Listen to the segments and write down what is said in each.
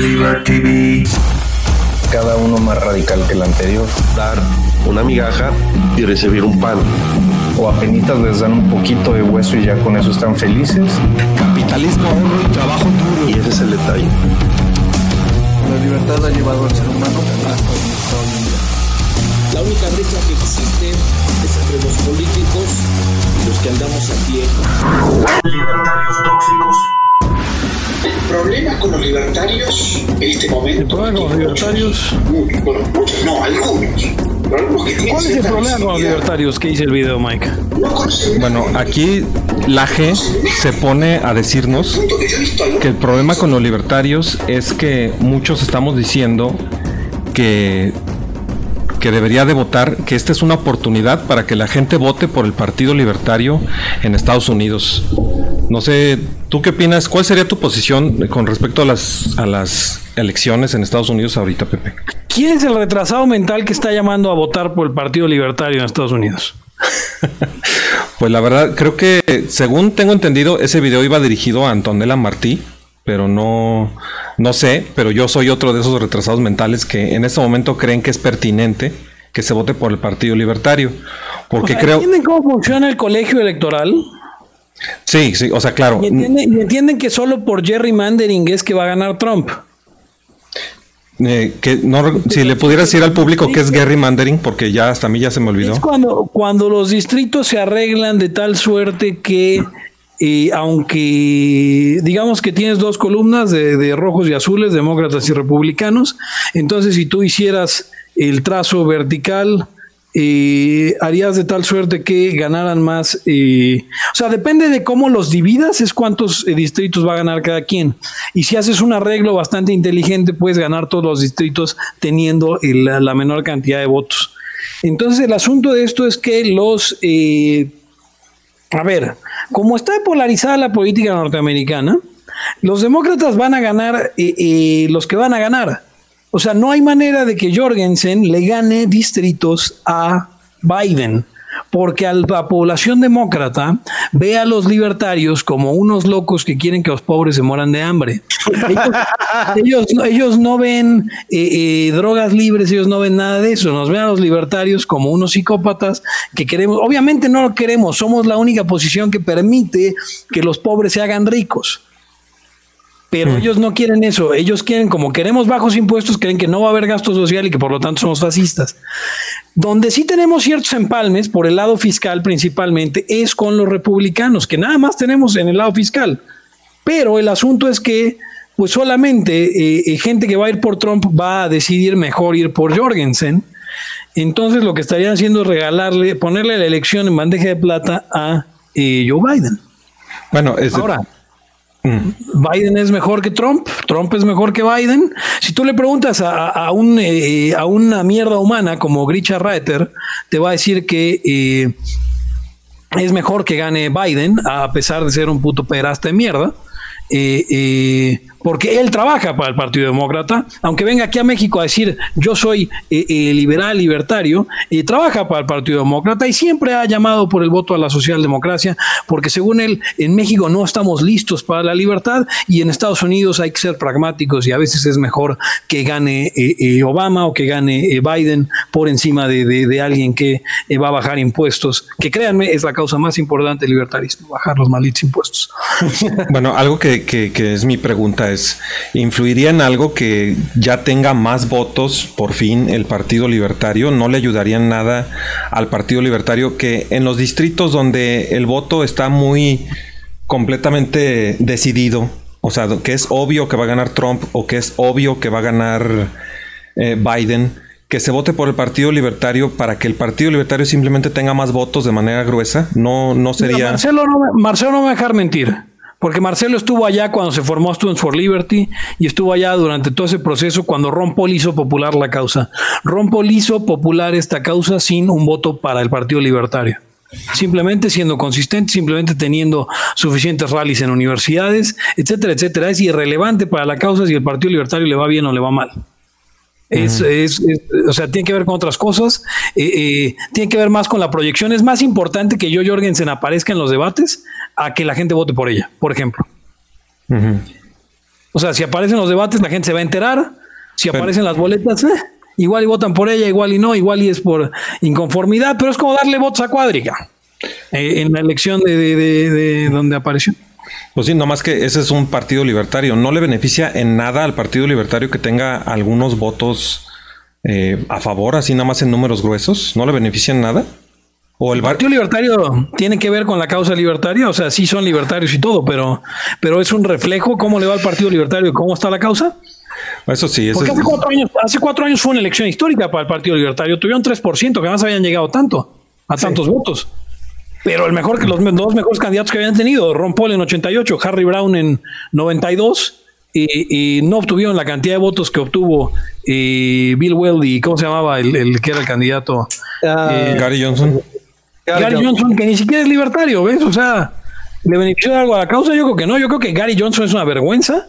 Liberty Cada uno más radical que el anterior. Dar una migaja y recibir un pan. O apenas les dan un poquito de hueso y ya con eso están felices. Capitalismo, oro y trabajo duro. Y ese es el detalle. La libertad ha llevado al ser humano hasta donde está hoy en día. La única brecha que existe es entre los políticos y los que andamos a pie. Libertarios tóxicos. El problema con los libertarios en este momento. El problema con los libertarios. Muchos, bueno, muchos no, algunos. ¿Cuál es el problema con los libertarios? ¿Qué dice el video, Mike? Bueno, aquí la G se pone a decirnos que el problema con los libertarios es que muchos estamos diciendo que que debería de votar, que esta es una oportunidad para que la gente vote por el Partido Libertario en Estados Unidos. No sé, ¿tú qué opinas? ¿Cuál sería tu posición con respecto a las, a las elecciones en Estados Unidos ahorita, Pepe? ¿Quién es el retrasado mental que está llamando a votar por el Partido Libertario en Estados Unidos? pues la verdad, creo que según tengo entendido, ese video iba dirigido a Antonella Martí, pero no, no sé, pero yo soy otro de esos retrasados mentales que en este momento creen que es pertinente que se vote por el Partido Libertario. Porque creo. ¿Entienden cómo funciona el colegio electoral? Sí, sí, o sea, claro. ¿Y entienden, que solo por Jerry Mandering es que va a ganar Trump? Eh, que no, si le pudieras decir al público que es Gary Mandering, porque ya hasta a mí ya se me olvidó. Es cuando, cuando los distritos se arreglan de tal suerte que y aunque digamos que tienes dos columnas de, rojos y azules, demócratas y republicanos, entonces si tú hicieras el trazo vertical, eh, harías de tal suerte que ganaran más. Eh, o sea, depende de cómo los dividas, es cuántos eh, distritos va a ganar cada quien. Y si haces un arreglo bastante inteligente, puedes ganar todos los distritos teniendo la menor cantidad de votos. Entonces, el asunto de esto es que los a ver, como está polarizada la política norteamericana, los demócratas van a ganar eh, eh, los que van a ganar. O sea, no hay manera de que Jorgensen le gane distritos a Biden porque a la población demócrata ve a los libertarios como unos locos que quieren que los pobres se mueran de hambre. Ellos, no ven eh, eh, drogas libres, ellos no ven nada de eso, nos ven a los libertarios como unos psicópatas que queremos, obviamente no lo queremos, somos la única posición que permite que los pobres se hagan ricos. Pero hmm. ellos no quieren eso. Ellos quieren, como queremos bajos impuestos, creen que no va a haber gasto social y que por lo tanto somos fascistas. Donde sí tenemos ciertos empalmes, por el lado fiscal principalmente, es con los republicanos, que nada más tenemos en el lado fiscal. Pero el asunto es que, pues solamente eh, eh, gente que va a ir por Trump va a decidir mejor ir por Jorgensen. Entonces lo que estarían haciendo es regalarle, ponerle la elección en bandeja de plata a eh, Joe Biden. Bueno, es ahora. Biden es mejor que Trump, Trump es mejor que Biden. Si tú le preguntas a, eh, una mierda humana como Grisha Reiter, te va a decir que eh, es mejor que gane Biden, a pesar de ser un puto peraste de mierda. Eh, porque él trabaja para el Partido Demócrata, aunque venga aquí a México a decir yo soy eh, eh, liberal, libertario, trabaja para el Partido Demócrata y siempre ha llamado por el voto a la socialdemocracia, porque según él, en México no estamos listos para la libertad y en Estados Unidos hay que ser pragmáticos y a veces es mejor que gane eh, Obama o que gane Biden por encima de, alguien que va a bajar impuestos, que créanme, es la causa más importante del libertarismo, bajar los malditos impuestos. Bueno, algo que es mi pregunta es, ¿influiría en algo que ya tenga más votos por fin el Partido Libertario? ¿No le ayudaría en nada al Partido Libertario que en los distritos donde el voto está muy completamente decidido, o sea, que es obvio que va a ganar Trump o que es obvio que va a ganar eh, Biden, que se vote por el Partido Libertario para que el Partido Libertario simplemente tenga más votos de manera gruesa, no, no sería... Marcelo, no Marcelo no me va a dejar mentir. Porque Marcelo estuvo allá cuando se formó Students for Liberty y estuvo allá durante todo ese proceso cuando Ron Paul hizo popular la causa. Ron Paul hizo popular esta causa sin un voto para el Partido Libertario. Simplemente siendo consistente, simplemente teniendo suficientes rallies en universidades, etcétera, etcétera. Es irrelevante para la causa si el Partido Libertario le va bien o le va mal. Es, es, o sea, tiene que ver con otras cosas, eh, eh, tiene que ver más con la proyección. Es más importante que yo Jorgensen aparezca en los debates a que la gente vote por ella, por ejemplo. O O sea, si aparecen los debates, la gente se va a enterar. Si aparecen las boletas, eh, igual y votan por ella, igual y no, igual y es por inconformidad, pero es como darle votos a Cuadriga en la elección de, de, de, de donde apareció. Pues sí, nomás que ese es un partido libertario. No le beneficia en nada al partido libertario que tenga algunos votos eh, a favor, así nada más en números gruesos. ¿No le beneficia en nada? ¿O el, Partido Libertario tiene que ver con la causa libertaria? O sea, sí son libertarios y todo, pero, pero es un reflejo cómo le va al Partido Libertario, cómo está la causa. Eso sí. Eso Porque hace cuatro, años, hace cuatro años fue una elección histórica para el Partido Libertario. Tuvieron 3%, que además habían llegado tanto, a tantos sí. votos. Pero el mejor que los dos mejores candidatos que habían tenido, Ron Paul en 88, Harry Brown en 92, y, y no obtuvieron la cantidad de votos que obtuvo eh, Bill Weld y ¿cómo se llamaba el, el que era el candidato? Uh, eh, Gary Johnson. Gary, Gary Johnson. Johnson, que ni siquiera es libertario, ¿ves? O sea, ¿le benefició de algo a la causa? Yo creo que no. Yo creo que Gary Johnson es una vergüenza.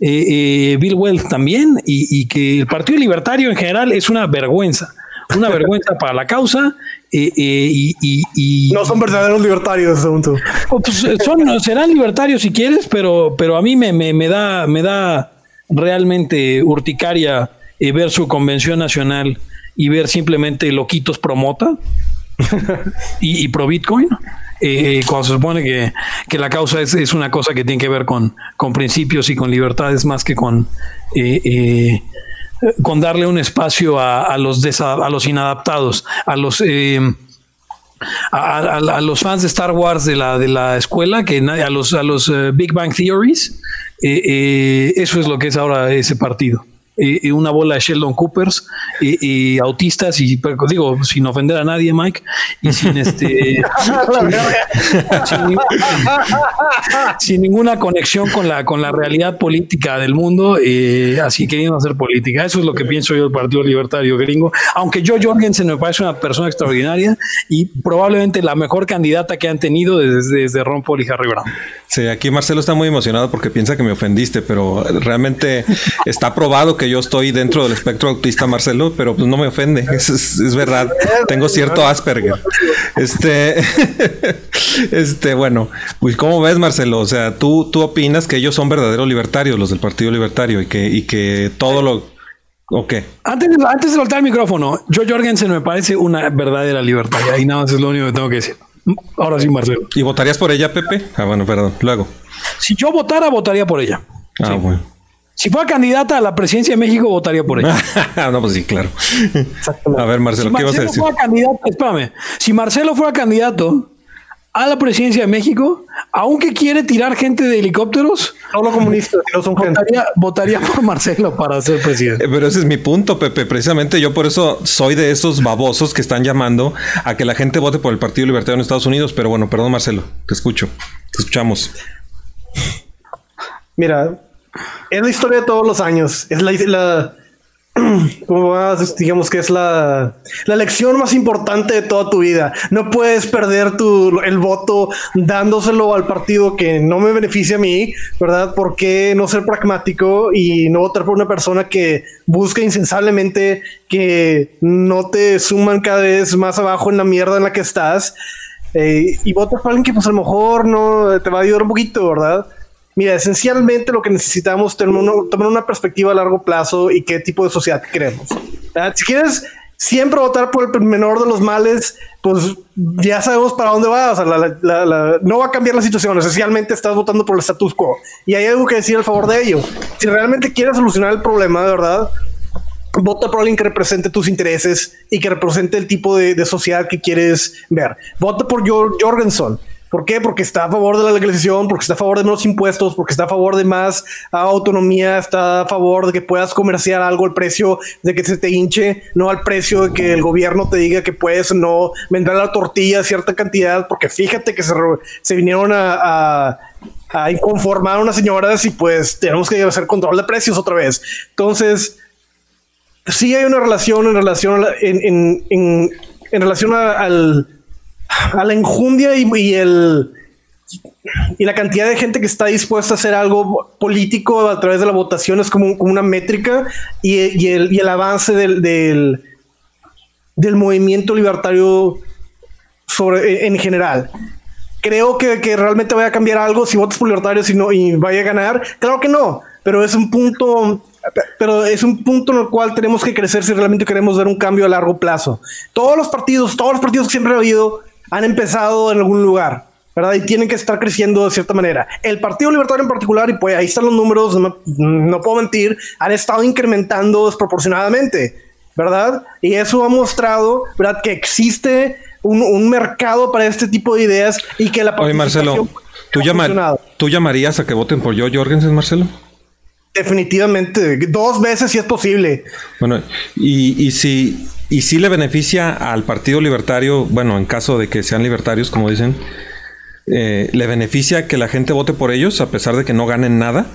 Eh, Bill Weld también. Y, y que el Partido Libertario en general es una vergüenza una vergüenza para la causa eh, eh, y, y, y, no son verdaderos libertarios según tú. Pues son serán libertarios si quieres pero pero a mí me, me, me da me da realmente urticaria eh, ver su convención nacional y ver simplemente loquitos promota y, y pro bitcoin eh, cuando se supone que, que la causa es, es, una cosa que tiene que ver con, con principios y con libertades más que con eh, con darle un espacio a, a los a los inadaptados, a los eh, a, los fans de Star Wars de la de la escuela, que a los a los uh, Big Bang Theories, eh, eh, eso es lo que es ahora ese partido. Y, una bola de Sheldon Coopers y, y, autistas y digo sin ofender a nadie Mike y sin este sin, sin, sin, ninguna conexión con la con la realidad política del mundo eh, así queriendo hacer política. Eso es lo que pienso yo del Partido Libertario gringo. Aunque yo Jorgensen me parece una persona extraordinaria y probablemente la mejor candidata que han tenido desde, desde Ron Paul y Harry Brown. Sí aquí Marcelo está muy emocionado porque piensa que me ofendiste pero realmente está probado que yo estoy dentro del espectro autista, Marcelo, pero pues no me ofende. Es, es, es verdad. Tengo cierto Asperger. Este, este, bueno, pues ¿cómo ves, Marcelo? O sea, tú, tú opinas que ellos son verdaderos libertarios, los del Partido Libertario, y que, y que todo lo ¿O qué? Antes, antes de soltar el micrófono, Joe Jorgensen me parece una verdadera libertaria y nada más es lo único que tengo que decir. Ahora sí, Marcelo. ¿Y votarías por ella, Pepe? Ah, bueno, perdón. Luego. Si yo votara, votaría por ella. Ah, sí. bueno. Si fuera candidata a la presidencia de México, votaría por ella. no, pues sí, claro. A ver, Marcelo, si ¿qué Marcelo vas a decir? Fuera candidato, espérame. Si Marcelo fuera candidato a la presidencia de México, aunque quiere tirar gente de helicópteros, no los comunistas, no son votaría, votaría, por Marcelo para ser presidente. Eh, pero ese es mi punto, Pepe. Precisamente yo por eso soy de esos babosos que están llamando a que la gente vote por el Partido Libertario en Estados Unidos. Pero bueno, perdón, Marcelo, te escucho, te escuchamos. Mira, es la historia de todos los años. Es la, como más, digamos que es la, la lección más importante de toda tu vida. No puedes perder tu, el voto dándoselo al partido que no me beneficia a mí, ¿verdad? ¿Por qué no ser pragmático y no votar por una persona que busca insensablemente que no te suman cada vez más abajo en la mierda en la que estás? Eh, y votar por alguien que pues a lo mejor no te va a ayudar un poquito, ¿verdad? Mira, esencialmente lo que necesitamos es tomar una perspectiva a largo plazo y qué tipo de sociedad queremos. ¿verdad? Si quieres siempre votar por el menor de los males, pues ya sabemos para dónde va. O sea, la, la, la, no va a cambiar la situación. Esencialmente estás votando por el status quo y hay algo que decir al favor de ello. Si realmente quieres solucionar el problema, de verdad, vota por alguien que represente tus intereses y que represente el tipo de, de sociedad que quieres ver. Vota por Jorgensen. ¿Por qué? Porque está a favor de la legalización, porque está a favor de menos impuestos, porque está a favor de más autonomía, está a favor de que puedas comerciar algo al precio de que se te hinche, no al precio de que el gobierno te diga que puedes no vender la tortilla a cierta cantidad, porque fíjate que se, vinieron a, inconformar a unas señoras y pues tenemos que hacer control de precios otra vez. Entonces, sí hay una relación en relación a, en, en, en, relación al a la enjundia y, el y la cantidad de gente que está dispuesta a hacer algo político a través de la votación es como, como una métrica y, el, y el avance del, del, del, movimiento libertario sobre, en general. Creo que, que, realmente vaya a cambiar algo si votas por libertarios y, no, y vaya a ganar. Claro que no. pero es un punto, pero es un punto en el cual tenemos que crecer si realmente queremos ver un cambio a largo plazo. Todos los partidos, todos los partidos que siempre ha habido, han empezado en algún lugar. ¿verdad? Y tienen que estar creciendo de cierta manera. El Partido Libertario en particular, y pues ahí están los números, no, no puedo mentir, han estado incrementando desproporcionadamente, ¿verdad? Y eso ha mostrado, ¿verdad? Que existe un, un mercado para este tipo de ideas y que la Oye, Marcelo, ¿tú, llama-. ¿tú llamarías a que voten por Joe Jorgensen, Marcelo? Definitivamente, dos veces si es posible. Bueno, y, y si y si le beneficia al Partido Libertario, bueno, en caso de que sean libertarios, como dicen, eh, ¿le beneficia que la gente vote por ellos a pesar de que no ganen nada?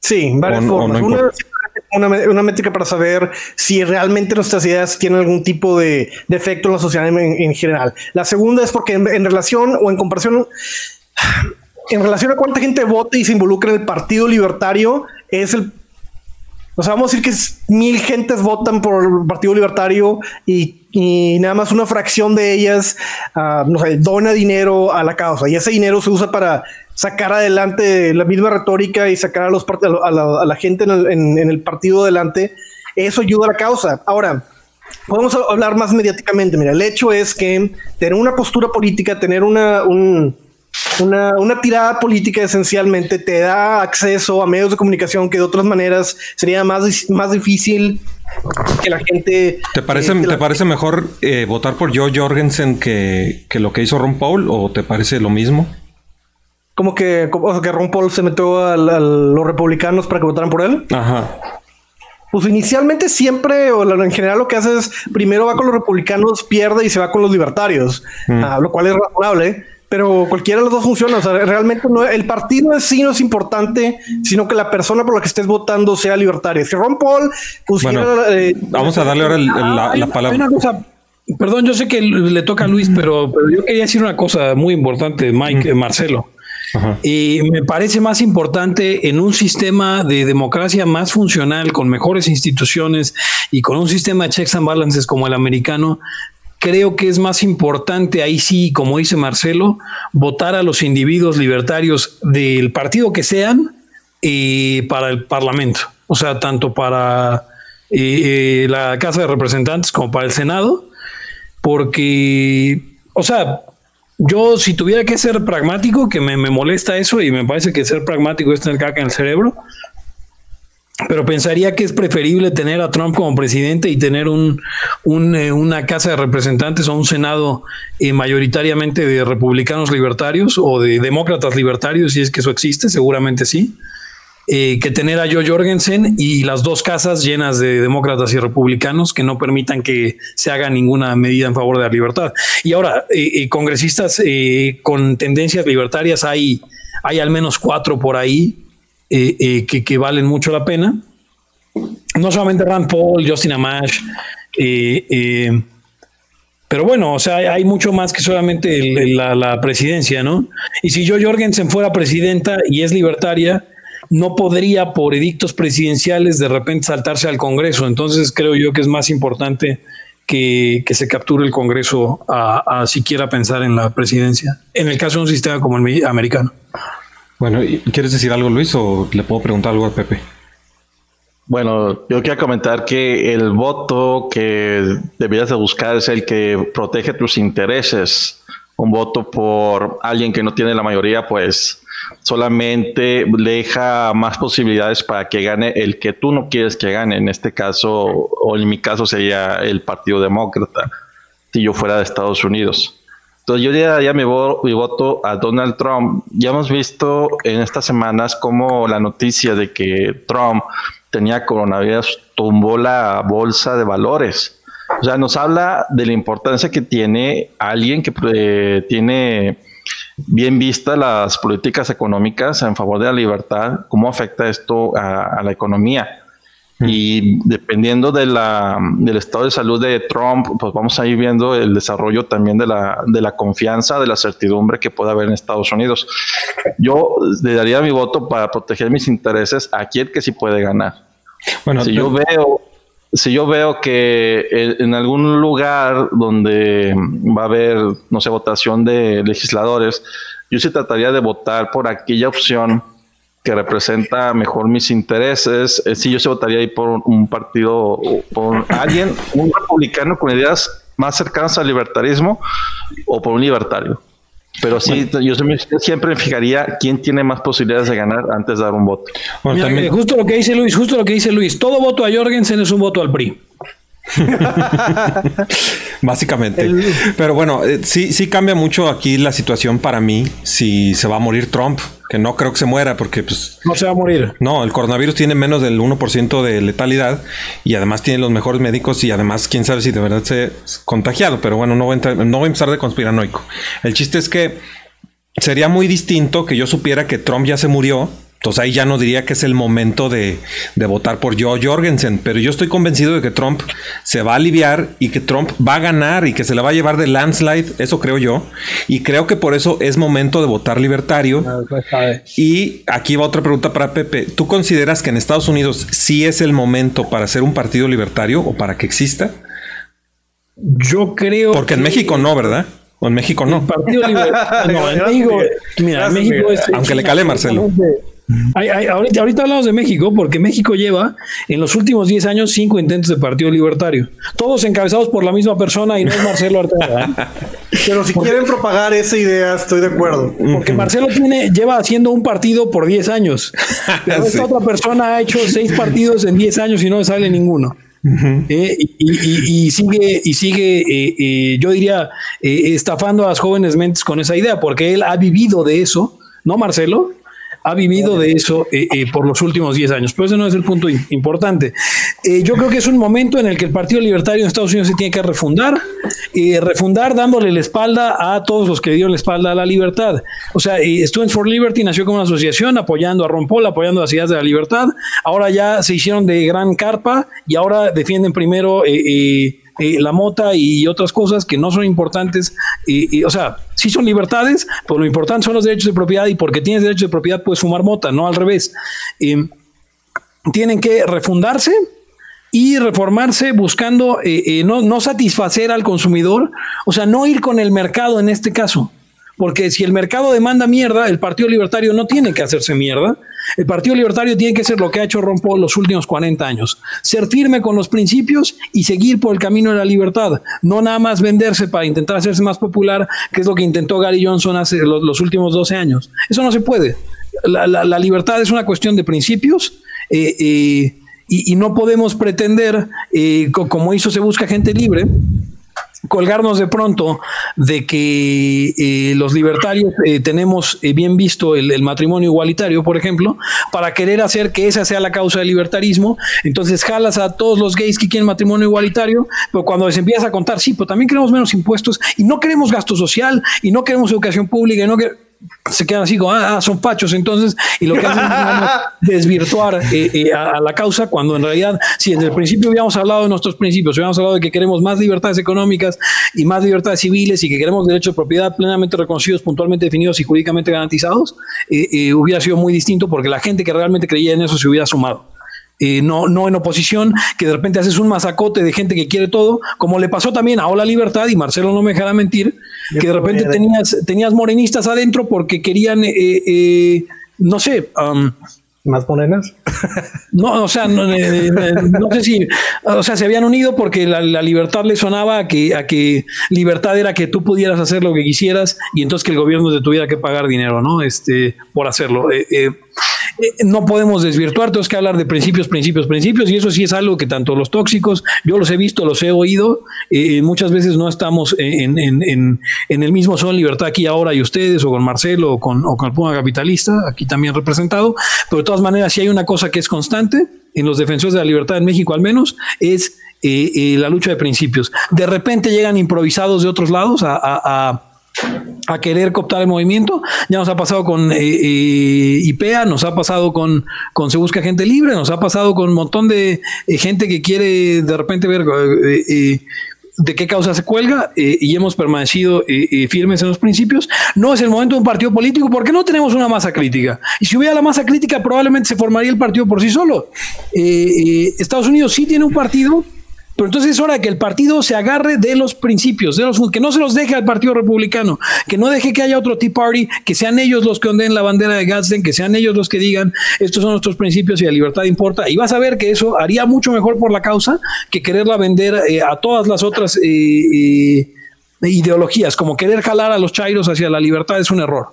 Sí, varias O no- o formas. no una, una, métrica para saber si realmente nuestras ideas tienen algún tipo de, de efecto en la sociedad en, en general. La segunda es porque en, en relación o en comparación, en relación a cuánta gente vota y se involucra en el Partido Libertario, es el o sea, vamos a decir que mil gentes votan por el Partido Libertario y, nada más una fracción de ellas, ah, dona dinero a la causa. Y ese dinero se usa para sacar adelante la misma retórica y sacar a, los, a, la- a la, gente en el, en el partido adelante. Eso ayuda a la causa. Ahora, podemos hablar más mediáticamente. Mira, el hecho es que tener una postura política, tener una, un- una, una tirada política esencialmente te da acceso a medios de comunicación que de otras maneras sería más, más difícil que la gente... ¿Te parece, eh, que ¿te la- parece mejor eh, votar por Joe Jorgensen que, que lo que hizo Ron Paul o te parece lo mismo? como que, o sea, que Ron Paul se metió al- a los republicanos para que votaran por él? Ajá. Pues inicialmente siempre, o en general lo que hace es, primero va con los republicanos, pierde y se va con los libertarios, ah, lo cual es razonable, pero cualquiera de los dos funciona. O sea, realmente no, el partido en sí no es importante, sino que la persona por la que estés votando sea libertaria. Si Ron Paul pusiera... Bueno, eh, Vamos a darle ahora el- el- la, hay palabra. una cosa, perdón, yo sé que le toca a Luis, pero, pero yo quería decir una cosa muy importante, Mike, eh, Marcelo. Ajá. Y me parece más importante en un sistema de democracia más funcional, con mejores instituciones y con un sistema de checks and balances como el americano. Creo que es más importante ahí sí, como dice Marcelo, votar a los individuos libertarios del partido que sean eh, para el Parlamento. O sea, tanto para eh, eh, la Casa de Representantes como para el Senado, porque, o sea, yo si tuviera que ser pragmático, que me, me molesta eso y me parece que ser pragmático es tener caca en el cerebro, pero pensaría que es preferible tener a Trump como presidente y tener un, eh, una Casa de Representantes o un Senado eh, mayoritariamente de republicanos libertarios o de demócratas libertarios, si es que eso existe, seguramente sí, eh, que tener a Joe Jorgensen y las dos casas llenas de demócratas y republicanos que no permitan que se haga ninguna medida en favor de la libertad. Y ahora, congresistas con tendencias libertarias hay, hay al menos cuatro por ahí eh, eh, que, que valen mucho la pena. No solamente Rand Paul, Justin Amash, eh, eh, pero bueno, o sea, hay, mucho más que solamente el- la, presidencia, ¿no? Y si Joe Jorgensen fuera presidenta y es libertaria, no podría por edictos presidenciales de repente saltarse al Congreso. Entonces creo yo que es más importante que, que se capture el Congreso a, a siquiera pensar en la presidencia, en el caso de un sistema como el me- americano. Bueno, ¿y- ¿quieres decir algo, Luis, o le puedo preguntar algo a Pepe? Bueno, yo quiero comentar que el voto que deberías de buscar es el que protege tus intereses. Un voto por alguien que no tiene la mayoría, pues solamente deja más posibilidades para que gane el que tú no quieres que gane. En este caso, o en mi caso, sería el Partido Demócrata, si yo fuera de Estados Unidos. Entonces yo ya, ya me mi voto a Donald Trump. Ya hemos visto en estas semanas cómo la noticia de que Trump tenía coronavirus tumbó la bolsa de valores. O sea, nos habla de la importancia que tiene alguien que eh, tiene bien vistas las políticas económicas en favor de la libertad, cómo afecta esto a la economía. Y dependiendo de la, del estado de salud de Trump, pues vamos a ir viendo el desarrollo también de la, de la confianza, de la certidumbre que pueda haber en Estados Unidos. Yo le daría mi voto para proteger mis intereses a quien que sí puede ganar. Bueno, si yo veo, si yo veo que en en algún lugar donde va a haber, no sé, votación de legisladores, yo sí trataría de votar por aquella opción que representa mejor mis intereses. Eh, sí, yo se votaría ahí por un partido, por alguien, un republicano con ideas más cercanas al libertarismo o por un libertario. Pero sí, yo siempre me fijaría quién tiene más posibilidades de ganar antes de dar un voto. Justo lo que dice Luis, justo lo que dice Luis, todo voto a Jorgensen es un voto al PRI. Básicamente. Pero bueno, eh, sí, sí cambia mucho aquí la situación para mí si se va a morir Trump, que no creo que se muera porque pues... No se va a morir. No, el coronavirus tiene menos del 1% de letalidad y además tiene los mejores médicos y además quién sabe si de verdad se ha contagiado, pero bueno, no voy, a no voy a empezar de conspiranoico. El chiste es que sería muy distinto que yo supiera que Trump ya se murió entonces ahí ya no diría que es el momento de, votar por Joe Jorgensen, pero yo estoy convencido de que Trump se va a aliviar y que Trump va a ganar y que se le va a llevar de landslide, eso creo yo, y creo que por eso es momento de votar libertario. Ah, pues, y aquí va otra pregunta para Pepe, ¿tú consideras que en Estados Unidos sí es el momento para hacer un partido libertario o para que exista? Yo creo. Porque en México no, ¿verdad? O en México no. partido libertario. no, en México, mira, en México es, Aunque le cale Marcelo ahorita, hablamos de México, porque México lleva en los últimos 10 años cinco intentos de partido libertario, todos encabezados por la misma persona y no es Marcelo Arteaga. ¿eh? Pero si quieren propagar esa idea, estoy de acuerdo. Porque Marcelo tiene, lleva haciendo un partido por 10 años. Pero esta otra persona ha hecho seis partidos en 10 años y no sale ninguno. Eh, y, sigue, y sigue eh, yo diría, estafando a las jóvenes mentes con esa idea, porque él ha vivido de eso, ¿no, Marcelo? Ha vivido de eso eh, eh, por los últimos 10 años. Pero ese no es el punto importante. Eh, yo creo que es un momento en el que el Partido Libertario en Estados Unidos se tiene que refundar, refundar dándole la espalda a todos los que dieron la espalda a la libertad. O sea, Students for Liberty nació como una asociación apoyando a Ron Paul, apoyando las ideas de la libertad. Ahora ya se hicieron de gran carpa y ahora defienden primero eh, la mota y otras cosas que no son importantes. Y, o sea, sí son libertades, pero lo importante son los derechos de propiedad y porque tienes derechos de propiedad puedes fumar mota, no al revés. tienen que refundarse y reformarse buscando eh, eh, no, no satisfacer al consumidor, o sea, no ir con el mercado en este caso. Porque si el mercado demanda mierda, el Partido Libertario no tiene que hacerse mierda. El Partido Libertario tiene que ser lo que ha hecho Ron Paul los últimos 40 años. Ser firme con los principios y seguir por el camino de la libertad. No nada más venderse para intentar hacerse más popular, que es lo que intentó Gary Johnson hace los, últimos 12 años. Eso no se puede. La, libertad es una cuestión de principios. Eh, eh, y, no podemos pretender, eh, como hizo Se Busca Gente Libre, colgarnos de pronto de que eh, los libertarios eh, tenemos eh, bien visto el, matrimonio igualitario, por ejemplo, para querer hacer que esa sea la causa del libertarismo. Entonces jalas a todos los gays que quieren matrimonio igualitario, pero cuando les empiezas a contar, sí, pero también queremos menos impuestos y no queremos gasto social y no queremos educación pública y no queremos se quedan así como, ah, son pachos entonces, y lo que hacen es desvirtuar eh, eh, a, la causa, cuando en realidad, si desde el principio habíamos hablado de nuestros principios, habíamos hablado de que queremos más libertades económicas y más libertades civiles y que queremos derechos de propiedad plenamente reconocidos, puntualmente definidos y jurídicamente garantizados, eh, hubiera sido muy distinto porque la gente que realmente creía en eso se hubiera sumado. no, no en oposición, que de repente haces un masacote de gente que quiere todo, como le pasó también a Hola Libertad, y Marcelo no me dejará mentir, que de repente tenías, tenías morenistas adentro porque querían, eh, eh, no sé, um, ¿Más morenas? No, o sea, eh, no, sé si, o sea, se habían unido porque la, libertad le sonaba a que, a que libertad era que tú pudieras hacer lo que quisieras y entonces que el gobierno te tuviera que pagar dinero, ¿no? Este, por hacerlo. Eh, no podemos desvirtuar, tenemos que hablar de principios, principios, principios, y eso sí es algo que tanto los tóxicos, yo los he visto, los he oído, eh, muchas veces no estamos en, el mismo son libertad aquí ahora y ustedes, o con Marcelo, o con, o con el Puma Capitalista, aquí también representado, pero de todas maneras, si hay una cosa que es constante, en los defensores de la libertad en México al menos, es eh, la lucha de principios. De repente llegan improvisados de otros lados a querer cooptar el movimiento. Ya nos ha pasado con eh, eh, IPEA, nos ha pasado con, con Se Busca Gente Libre, nos ha pasado con un montón de eh, gente que quiere de repente ver de qué causa se cuelga y hemos permanecido firmes en los principios. No es el momento de un partido político porque no tenemos una masa crítica. Y si hubiera la masa crítica, probablemente se formaría el partido por sí solo. Estados Unidos sí tiene un partido Pero entonces es hora que el partido se agarre de los principios, de los que no se los deje al Partido Republicano, que no deje que haya otro Tea Party, que sean ellos los que ondeen la bandera de Gadsden, que sean ellos los que digan estos son nuestros principios y la libertad importa. Y vas a ver que eso haría mucho mejor por la causa que quererla vender eh, a todas las otras eh, eh, ideologías, como querer jalar a los chairos hacia la libertad es un error.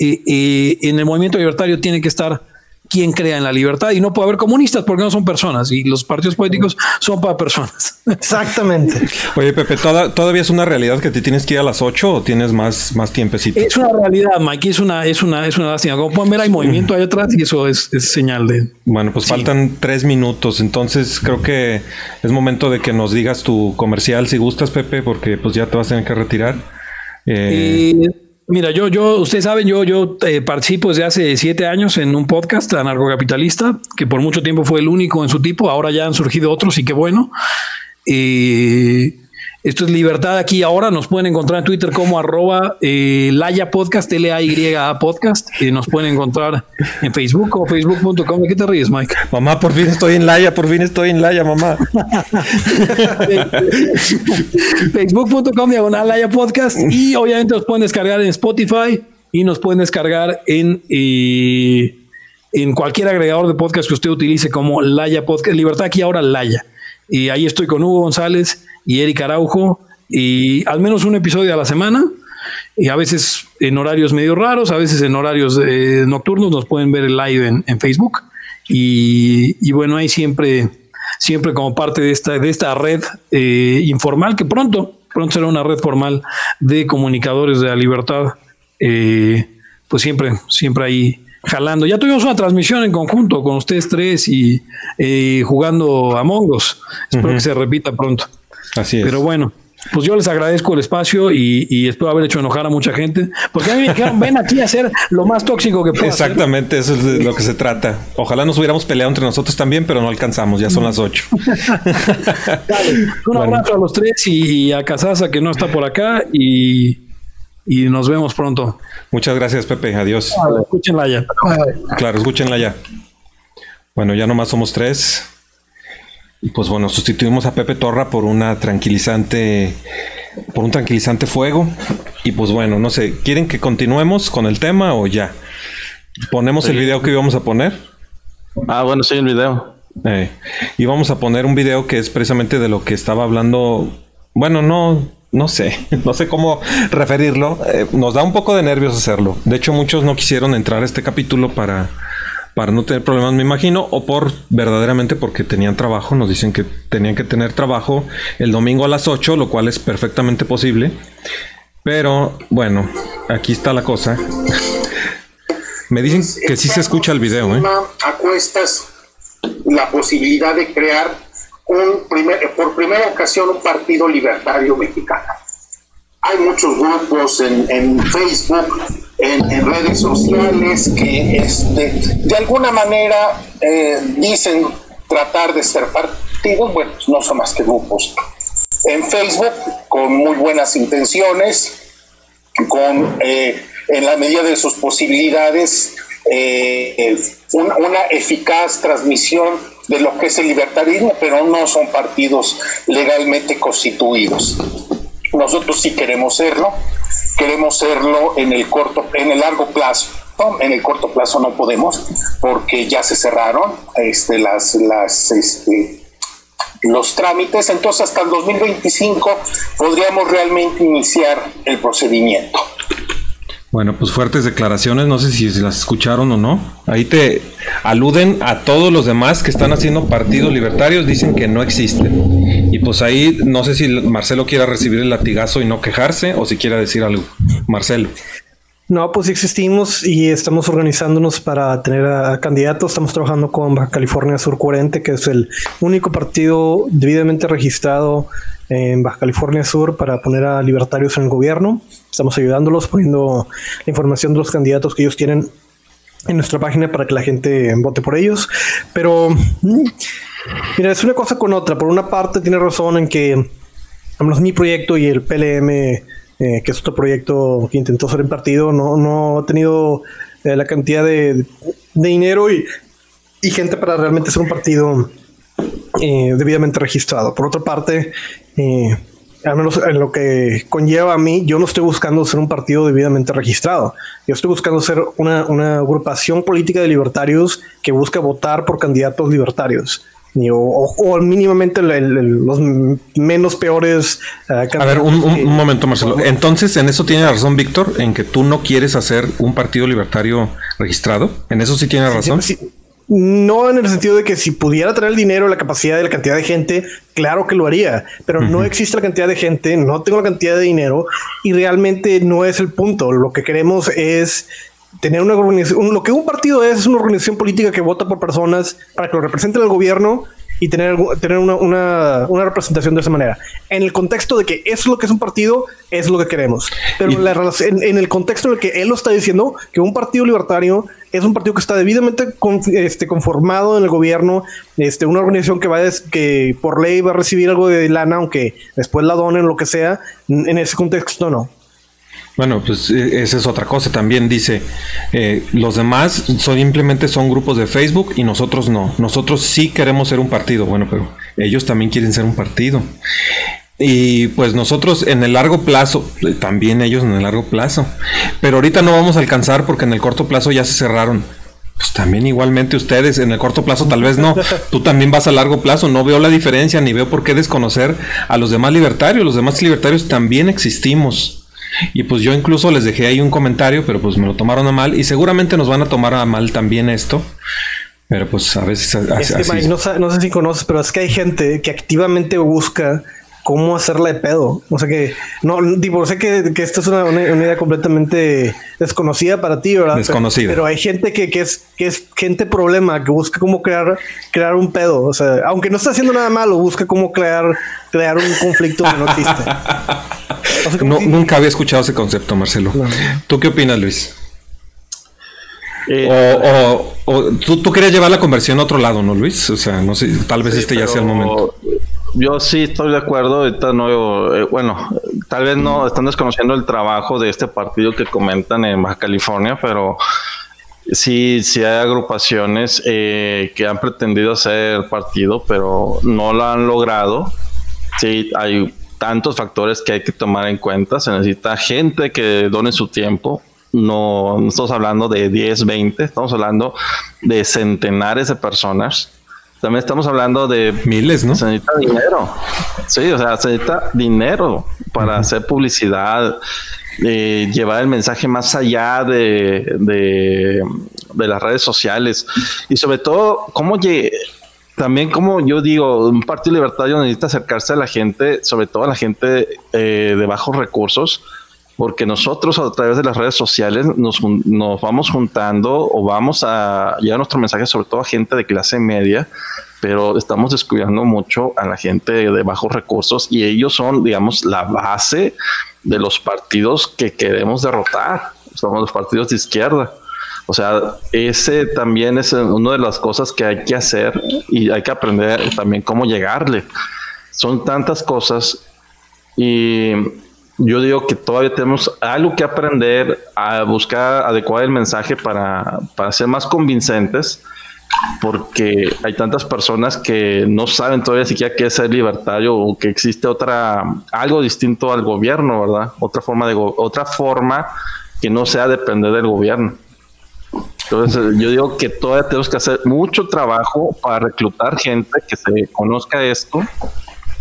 en el movimiento libertario tiene que estar quien crea en la libertad y no puede haber comunistas porque no son personas y los partidos políticos son para personas. Exactamente. Oye, Pepe, ¿todavía es una realidad que te tienes que ir a las 8 o tienes más, más tiempecito? Es una realidad, Mike, es una, es una, es una lástima. Como pueden ver, hay movimiento ahí atrás y eso es, señal de. Bueno, pues faltan tres minutos, entonces creo que es momento de que nos digas tu comercial si gustas, Pepe, porque pues ya te vas a tener que retirar. Eh, eh Mira, yo, yo, ustedes saben, yo, yo eh, participo desde hace siete años en un podcast anarcocapitalista, que por mucho tiempo fue el único en su tipo, ahora ya han surgido otros y qué bueno. Eh, esto es Libertad aquí ahora. Nos pueden encontrar en Twitter como arroba eh, Laya Podcast, L-A-Y-A Podcast. y nos pueden encontrar en Facebook como facebook.com. ¿De qué te ríes, Mike? Mamá, por fin estoy en Laya, por fin estoy en Laya, mamá. facebook.com diagonal Laya Podcast. Y obviamente nos pueden descargar en Spotify y nos pueden descargar en... Eh, en cualquier agregador de podcast que usted utilice como Laya Podcast. Libertad aquí ahora Laya. Y ahí estoy con Hugo González y Eric Araujo, y al menos un episodio a la semana, y a veces en horarios medio raros, a veces en horarios eh, nocturnos, nos pueden ver el live en, Facebook. Y, bueno, ahí siempre, siempre como parte de esta, de esta red eh, informal, que pronto, pronto será una red formal de comunicadores de la libertad, eh, pues siempre, siempre ahí jalando. Ya tuvimos una transmisión en conjunto con ustedes tres y jugando a Mongos. Espero que se repita pronto. Así es. Pero bueno, pues yo les agradezco el espacio y, espero haber hecho enojar a mucha gente, porque a mí me dijeron, ven aquí a hacer lo más tóxico que puedas. Exactamente, eso es de lo que se trata. Ojalá nos hubiéramos peleado entre nosotros también, pero no alcanzamos, ya son las ocho. un abrazo a los tres y a Casasa que no está por acá y, nos vemos pronto. Muchas gracias, Pepe. Adiós. escúchenla ya. Claro, escúchenla ya. Bueno, ya nomás somos tres. Y pues bueno, sustituimos a Pepe Torra por una tranquilizante, por un tranquilizante fuego. Y pues bueno, no sé, ¿quieren que continuemos con el tema o ya? ¿Ponemos el video que íbamos a poner? Ah, bueno, sí, el video. Eh, y vamos a poner un video que es precisamente de lo que estaba hablando. Bueno, no, no sé, no sé cómo referirlo. Eh, nos da un poco de nervios hacerlo. De hecho, muchos no quisieron entrar a este capítulo para para no tener problemas, me imagino, o por verdaderamente porque tenían trabajo, nos dicen que tenían que tener trabajo el domingo a las 8, lo cual es perfectamente posible. Pero bueno, aquí está la cosa. me dicen que sí se escucha el video. ¿eh? Acuestas la posibilidad de crear un primer, por primera ocasión un partido libertario mexicano. Hay muchos grupos en, Facebook en, redes sociales que este, de alguna manera eh, dicen tratar de ser partidos, bueno, no son más que grupos. En Facebook, con muy buenas intenciones, con eh, en la medida de sus posibilidades, eh, una eficaz transmisión de lo que es el libertarismo, pero no son partidos legalmente constituidos. Nosotros sí queremos serlo, queremos serlo en el corto, en el largo plazo. En el corto plazo no podemos porque ya se cerraron este, las, las, este, los trámites, entonces hasta el 2025 podríamos realmente iniciar el procedimiento. Bueno, pues fuertes declaraciones, no sé si las escucharon o no. Ahí te aluden a todos los demás que están haciendo partidos libertarios, dicen que no existen. Pues ahí no sé si Marcelo quiera recibir el latigazo y no quejarse o si quiera decir algo. Marcelo. No, pues existimos y estamos organizándonos para tener a, candidatos. Estamos trabajando con Baja California Sur 40, que es el único partido debidamente registrado en Baja California Sur para poner a libertarios en el gobierno. Estamos ayudándolos, poniendo la información de los candidatos que ellos tienen en nuestra página para que la gente vote por ellos. Pero, mm, mira, es una cosa con otra. Por una parte, tiene razón en que, al menos mi proyecto y el PLM, eh, que es otro proyecto que intentó ser en partido, no, no ha tenido eh, la cantidad de, dinero y, gente para realmente ser un partido eh, debidamente registrado. Por otra parte, al menos en lo que conlleva a mí, yo no estoy buscando ser un partido debidamente registrado. Yo estoy buscando ser una, una agrupación política de libertarios que busca votar por candidatos libertarios. O, o- mínimamente el- el- el- los menos peores. eh, A ver, un, un- que- un momento, Marcelo. Entonces, en eso tiene razón Víctor, en que tú no quieres hacer un partido libertario registrado. En eso sí tiene razón. Sí, sí. No en el sentido de que si pudiera tener el dinero, la capacidad y la cantidad de gente, claro que lo haría, pero no existe la cantidad de gente, no tengo la cantidad de dinero y realmente no es el punto. Lo que queremos es tener una organización, lo que un partido es, es una organización política que vota por personas para que lo representen al gobierno y tener, tener una, una- una representación de esa manera. En el contexto de que eso es lo que es un partido, es lo que queremos. Pero Y- la en, en el contexto en el que él lo está diciendo, que un partido libertario es un partido que está debidamente con- este, conformado en el gobierno, este, una organización que va des- que por ley va a recibir algo de lana, aunque después la donen, lo que sea, en ese contexto no. Bueno, pues eh, esa es otra cosa. También dice, eh, los demás simplemente son grupos de Facebook y nosotros no. Nosotros sí queremos ser un partido. Bueno, pero ellos también quieren ser un partido. Y pues nosotros en el largo plazo, también ellos en el largo plazo. Pero ahorita no vamos a alcanzar porque en el corto plazo ya se cerraron. Pues también igualmente ustedes en el corto plazo tal vez no. Tú también vas a largo plazo. No veo la diferencia ni veo por qué desconocer a los demás libertarios. Los demás libertarios también existimos. Y pues yo incluso les dejé ahí un comentario, pero pues me lo tomaron a mal y seguramente nos van a tomar a mal también esto. Pero pues a veces a- Es que, así- Mike, no sé si conoces, pero es que hay gente que activamente busca cómo hacerla de pedo. O sea que, no, digo, sé que, que esto es una, una- idea completamente desconocida para ti, ¿verdad? Desconocida. Pero, pero hay gente que, que es, que es gente problema, que busca cómo crear, crear un pedo. O sea, aunque no está haciendo nada malo, busca cómo crear, crear un conflicto que no existe. O sea, como No, si- nunca había escuchado ese concepto, Marcelo. ¿Tú qué opinas, Luis? Eh, O, o- o tú, tú querías llevar la conversión a otro lado, ¿no, Luis? O sea, no sé, tal vez este ya sea el momento. Yo sí estoy de acuerdo. Ahorita no, eh, bueno, tal vez no están desconociendo el trabajo de este partido que comentan en Baja California, pero sí, sí hay agrupaciones eh, que han pretendido hacer partido, pero no lo han logrado. Sí, hay tantos factores que hay que tomar en cuenta. Se necesita gente que done su tiempo. No, no estamos hablando de 10, 20, estamos hablando de centenares de personas. También estamos hablando de Miles, ¿no? se necesita dinero. Sí, o sea, se necesita dinero para hacer publicidad, eh, llevar el mensaje más allá de, de, de las redes sociales y sobre todo, cómo también como yo digo, un partido libertario necesita acercarse a la gente, sobre todo a la gente eh, de bajos recursos, porque nosotros a través de las redes sociales nos, nos vamos juntando o vamos a llevar nuestro mensaje sobre todo a gente de clase media, pero estamos descuidando mucho a la gente de bajos recursos y ellos son, digamos, la base de los partidos que queremos derrotar. Somos los partidos de izquierda. O sea, ese también es una de las cosas que hay que hacer y hay que aprender también cómo llegarle. Son tantas cosas y yo digo que todavía tenemos algo que aprender a buscar adecuar el mensaje para, para ser más convincentes porque hay tantas personas que no saben todavía siquiera qué es ser libertario o que existe otra algo distinto al gobierno, ¿verdad? Otra forma de otra forma que no sea depender del gobierno. Entonces, eh, yo digo que todavía tenemos que hacer mucho trabajo para reclutar gente que se conozca esto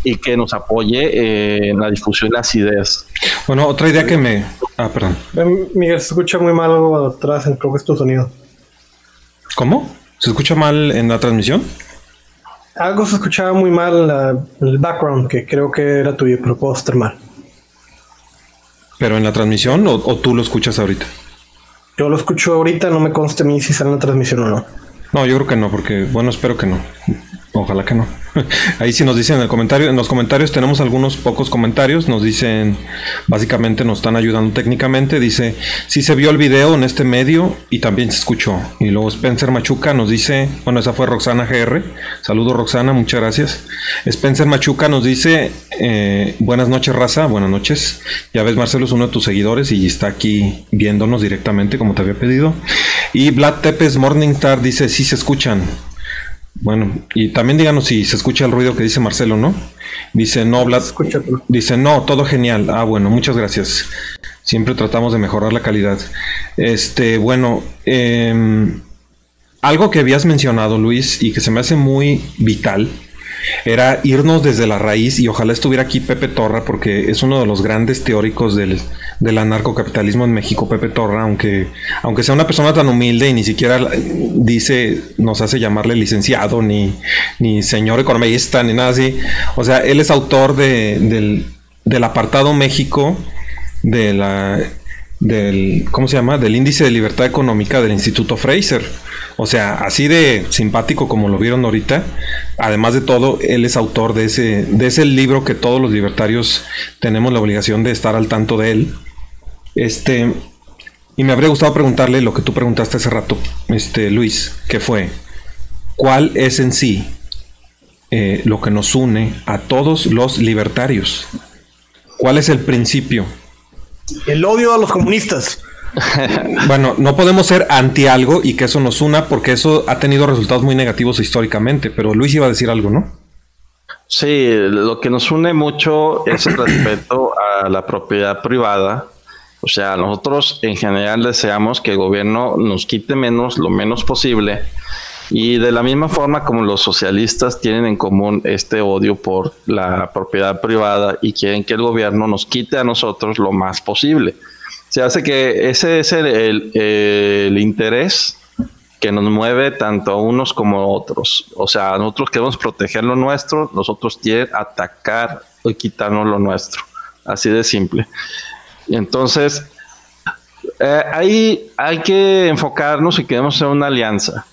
y que nos apoye eh, en la difusión de las ideas. Bueno, otra idea que me... Ah, perdón. Ven, Miguel, se escucha muy mal algo atrás, en- creo que es tu sonido. ¿Cómo? ¿Se escucha mal en la transmisión? Algo se escuchaba muy mal en el background, que creo que era tuyo, pero puedo estar mal. ¿Pero en la transmisión o, o tú lo escuchas ahorita? Yo lo escucho ahorita, no me consta a mí si sale en la transmisión o no. No, yo creo que no, porque bueno, espero que no. Ojalá que no. Ahí sí nos dicen en el comentario, en los comentarios tenemos algunos pocos comentarios, nos dicen, básicamente nos están ayudando técnicamente, dice, sí se vio el video en este medio y también se escuchó. Y luego Spencer Machuca nos dice, bueno, esa fue Roxana GR, saludos Roxana, muchas gracias. Spencer Machuca nos dice, eh, buenas noches raza, buenas noches. Ya ves Marcelo es uno de tus seguidores y está aquí viéndonos directamente como te había pedido. Y Vlad Tepes Morningstar dice, sí se escuchan. Bueno, y también díganos si se escucha el ruido que dice Marcelo, ¿no? Dice no, Vlad. Dice no, todo genial. Ah, bueno, muchas gracias. Siempre tratamos de mejorar la calidad. Este, bueno, em, algo que habías mencionado, Luis, y que se me hace muy vital, era irnos desde la raíz, y ojalá estuviera aquí Pepe Torra, porque es uno de los grandes teóricos del, del anarcocapitalismo en México, Pepe Torra, aunque, aunque sea una persona tan humilde y ni siquiera dice, nos hace llamarle licenciado, ni, ni señor economista, ni nada así. O sea, él es autor de, del, del apartado México de la del ¿cómo se llama? del índice de libertad económica del Instituto Fraser. O sea, así de simpático como lo vieron ahorita. Además de todo, él es autor de ese de ese libro que todos los libertarios tenemos la obligación de estar al tanto de él. Este y me habría gustado preguntarle lo que tú preguntaste hace rato, este Luis, que fue ¿cuál es en sí eh, lo que nos une a todos los libertarios? ¿Cuál es el principio? El odio a los comunistas. bueno, no podemos ser anti algo y que eso nos una porque eso ha tenido resultados muy negativos históricamente, pero Luis iba a decir algo, ¿no? Sí, lo que nos une mucho es el respeto a la propiedad privada. O sea, nosotros en general deseamos que el gobierno nos quite menos, lo menos posible, y de la misma forma como los socialistas tienen en común este odio por la propiedad privada y quieren que el gobierno nos quite a nosotros lo más posible. Se hace que ese es el, interés que nos mueve tanto a unos como a otros. O sea, nosotros queremos proteger lo nuestro, nosotros quieren atacar y quitarnos lo nuestro. Así de simple. Entonces, eh, ahí hay que enfocarnos y queremos hacer una alianza.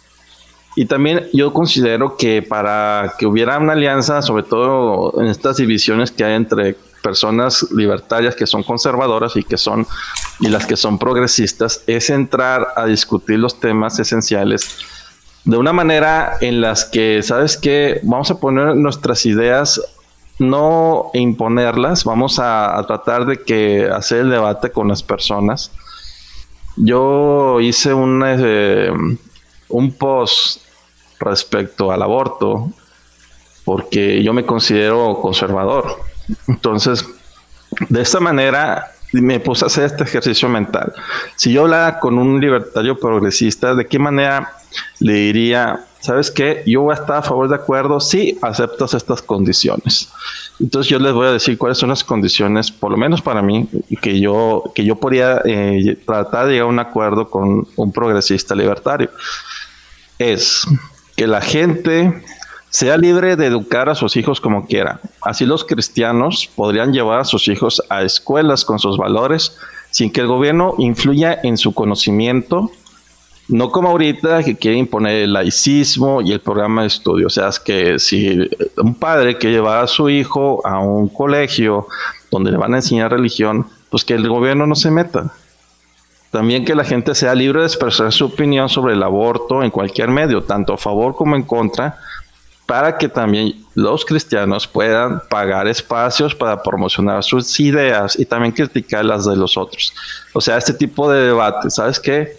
Y también yo considero que para que hubiera una alianza, sobre todo en estas divisiones que hay entre personas libertarias que son conservadoras y que son y las que son progresistas, es entrar a discutir los temas esenciales de una manera en las que, ¿sabes qué? Vamos a poner nuestras ideas no imponerlas, vamos a, tratar de que hacer el debate con las personas. Yo hice un, eh, un post respecto al aborto porque yo me considero conservador. Entonces, de esta manera me puse a hacer este ejercicio mental. Si yo hablara con un libertario progresista, ¿de qué manera le diría, sabes qué? Yo voy a estar a favor de acuerdo si aceptas estas condiciones. Entonces yo les voy a decir cuáles son las condiciones, por lo menos para mí, que yo, que yo podría eh, tratar de llegar a un acuerdo con un progresista libertario. Es que la gente sea libre de educar a sus hijos como quiera. Así los cristianos podrían llevar a sus hijos a escuelas con sus valores sin que el gobierno influya en su conocimiento, no como ahorita que quiere imponer el laicismo y el programa de estudio. O sea, es que si un padre que lleva a su hijo a un colegio donde le van a enseñar religión, pues que el gobierno no se meta. También que la gente sea libre de expresar su opinión sobre el aborto en cualquier medio, tanto a favor como en contra, para que también los cristianos puedan pagar espacios para promocionar sus ideas y también criticar las de los otros. O sea, este tipo de debate, ¿sabes qué?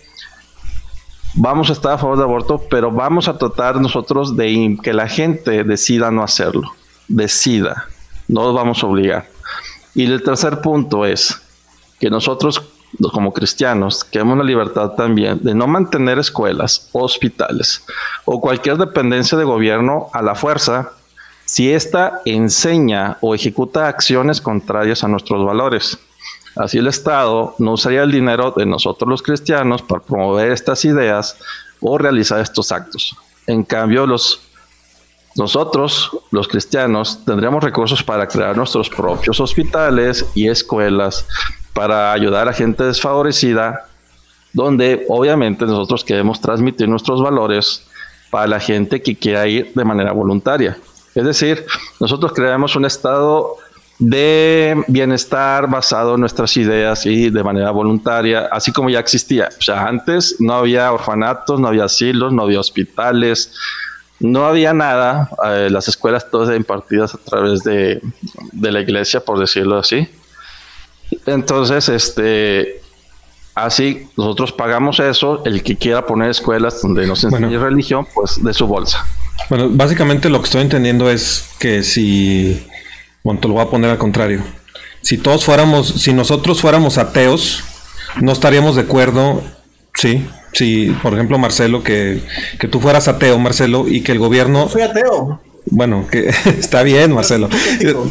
Vamos a estar a favor del aborto, pero vamos a tratar nosotros de que la gente decida no hacerlo. Decida, no los vamos a obligar. Y el tercer punto es que nosotros como cristianos, queremos la libertad también de no mantener escuelas, hospitales o cualquier dependencia de gobierno a la fuerza si ésta enseña o ejecuta acciones contrarias a nuestros valores. Así el Estado no usaría el dinero de nosotros los cristianos para promover estas ideas o realizar estos actos. En cambio, los, nosotros, los cristianos, tendríamos recursos para crear nuestros propios hospitales y escuelas para ayudar a gente desfavorecida, donde obviamente nosotros queremos transmitir nuestros valores para la gente que quiera ir de manera voluntaria. Es decir, nosotros creamos un estado de bienestar basado en nuestras ideas y de manera voluntaria, así como ya existía. O sea, antes no había orfanatos, no había asilos, no había hospitales, no había nada. Eh, las escuelas todas impartidas a través de, de la iglesia, por decirlo así. Entonces, este, así nosotros pagamos eso. El que quiera poner escuelas donde nos enseñe religión, pues de su bolsa. Bueno, básicamente lo que estoy entendiendo es que si, bueno, te lo voy a poner al contrario, si todos fuéramos, si nosotros fuéramos ateos, no estaríamos de acuerdo, sí, si, por ejemplo, Marcelo, que, que tú fueras ateo, Marcelo, y que el gobierno... Soy ateo. Bueno, que está bien, Marcelo.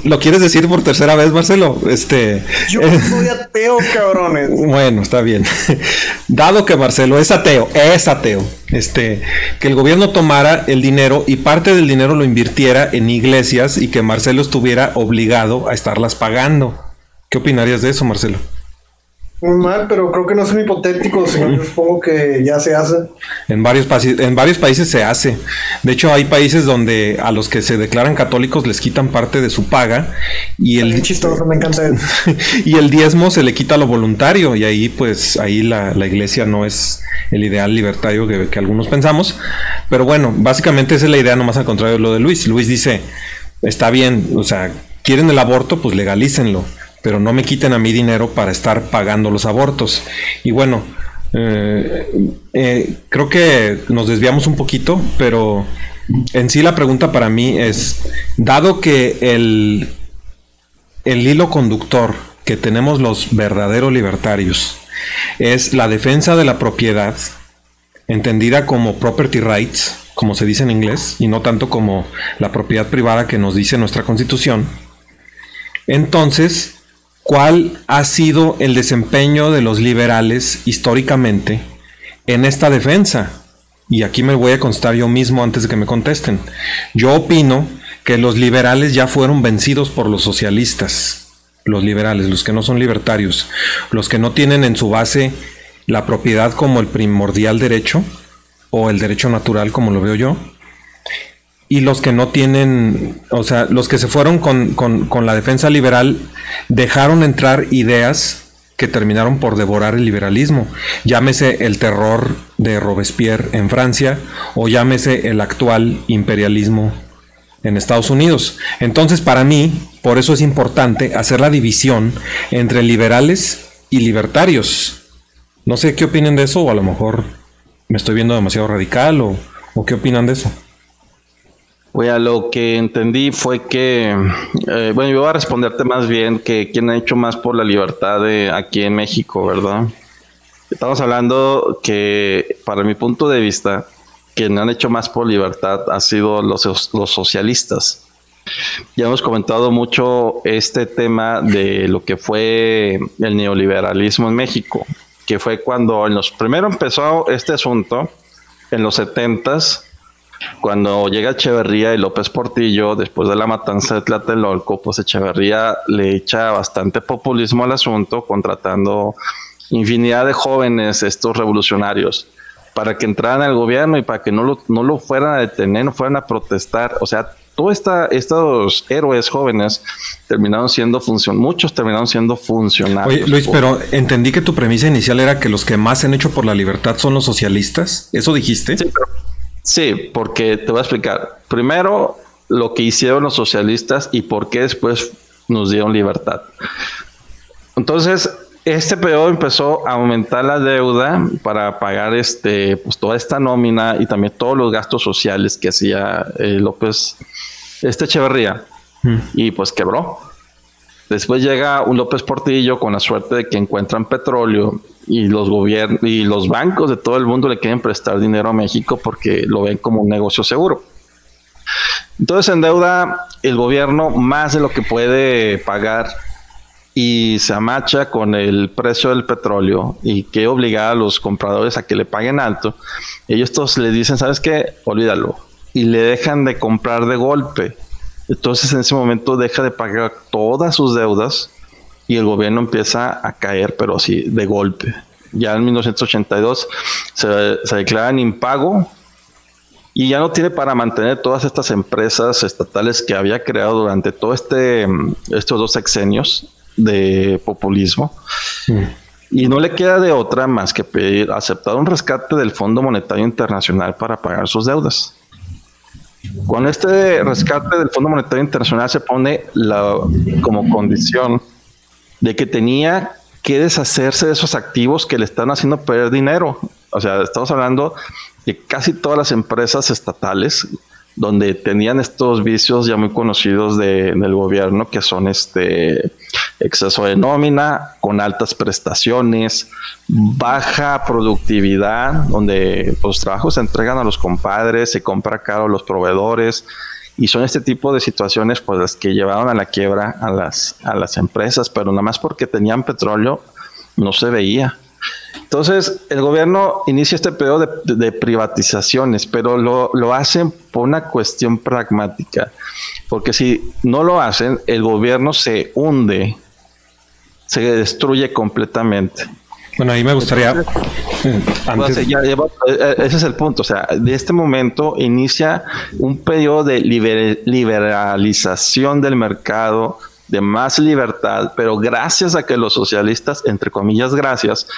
¿Lo quieres decir por tercera vez, Marcelo? Este. Yo soy ateo, cabrones. Bueno, está bien. Dado que Marcelo es ateo, es ateo. Este, que el gobierno tomara el dinero y parte del dinero lo invirtiera en iglesias y que Marcelo estuviera obligado a estarlas pagando. ¿Qué opinarías de eso, Marcelo? Muy mal, pero creo que no es un hipotético, señor. Yo supongo que ya se hace. En varios, en varios países se hace. De hecho, hay países donde a los que se declaran católicos les quitan parte de su paga y el chistoso, me encanta y el diezmo se le quita a lo voluntario y ahí pues ahí la, iglesia no es el ideal libertario que, que, algunos pensamos. Pero bueno, básicamente esa es la idea, nomás al contrario de lo de Luis. Luis dice, está bien, o sea, quieren el aborto, pues legalícenlo pero no me quiten a mi dinero para estar pagando los abortos. Y bueno, eh, eh, creo que nos desviamos un poquito, pero en sí la pregunta para mí es, dado que el, el hilo conductor que tenemos los verdaderos libertarios es la defensa de la propiedad, entendida como property rights, como se dice en inglés, y no tanto como la propiedad privada que nos dice nuestra constitución, entonces ¿Cuál ha sido el desempeño de los liberales históricamente en esta defensa? Y aquí me voy a constar yo mismo antes de que me contesten. Yo opino que los liberales ya fueron vencidos por los socialistas. Los liberales, los que no son libertarios, los que no tienen en su base la propiedad como el primordial derecho o el derecho natural como lo veo yo, y los que no tienen, o sea, los que se fueron con, con, la defensa liberal dejaron entrar ideas que terminaron por devorar el liberalismo. Llámese el terror de Robespierre en Francia o llámese el actual imperialismo en Estados Unidos. Entonces, para mí, por eso es importante hacer la división entre liberales y libertarios. No sé qué opinan de eso, o a lo mejor me estoy viendo demasiado radical, o, o qué opinan de eso. Bueno, lo que entendí fue que, eh, bueno, yo voy a responderte más bien que quién ha hecho más por la libertad de aquí en México, ¿verdad? Estamos hablando que, para mi punto de vista, quien han hecho más por libertad ha sido los, los socialistas. Ya hemos comentado mucho este tema de lo que fue el neoliberalismo en México, que fue cuando en los primero empezó este asunto en los setentas cuando llega Echeverría y López Portillo, después de la matanza de Tlatelolco, pues Echeverría le echa bastante populismo al asunto, contratando infinidad de jóvenes, estos revolucionarios, para que entraran al gobierno y para que no lo, no lo fueran a detener, no fueran a protestar. O sea, todos estos héroes jóvenes terminaron siendo función, muchos terminaron siendo funcionarios. Oye, Luis, pero entendí que tu premisa inicial era que los que más se han hecho por la libertad son los socialistas. ¿Eso dijiste? Sí, pero Sí, porque te voy a explicar. Primero, lo que hicieron los socialistas y por qué después nos dieron libertad. Entonces, este periodo empezó a aumentar la deuda para pagar este, pues, toda esta nómina y también todos los gastos sociales que hacía eh, López, este Echeverría, mm. y pues quebró. Después llega un López Portillo con la suerte de que encuentran petróleo y los gobiernos y los bancos de todo el mundo le quieren prestar dinero a México porque lo ven como un negocio seguro. Entonces endeuda el gobierno más de lo que puede pagar y se amacha con el precio del petróleo y que obliga a los compradores a que le paguen alto. Ellos todos le dicen, ¿sabes qué? Olvídalo. Y le dejan de comprar de golpe entonces en ese momento deja de pagar todas sus deudas y el gobierno empieza a caer, pero así de golpe. Ya en 1982 se, se declaran impago y ya no tiene para mantener todas estas empresas estatales que había creado durante todo este estos dos sexenios de populismo. Mm. Y no le queda de otra más que pedir aceptar un rescate del Fondo Monetario Internacional para pagar sus deudas. Con este rescate del Fondo Monetario Internacional se pone la, como condición de que tenía que deshacerse de esos activos que le están haciendo perder dinero. O sea, estamos hablando de casi todas las empresas estatales donde tenían estos vicios ya muy conocidos de, del gobierno, que son este exceso de nómina, con altas prestaciones, baja productividad, donde los trabajos se entregan a los compadres, se compra caro a los proveedores, y son este tipo de situaciones pues las que llevaron a la quiebra a las, a las empresas, pero nada más porque tenían petróleo no se veía. Entonces, el gobierno inicia este periodo de, privatizaciones, pero lo, lo, hacen por una cuestión pragmática, porque si no lo hacen, el gobierno se hunde, se destruye completamente. Bueno, ahí me gustaría. Eh, eh, ese es el punto. O sea, de este momento inicia un periodo de liberalización del mercado, de más libertad, pero gracias a que los socialistas, entre comillas, gracias,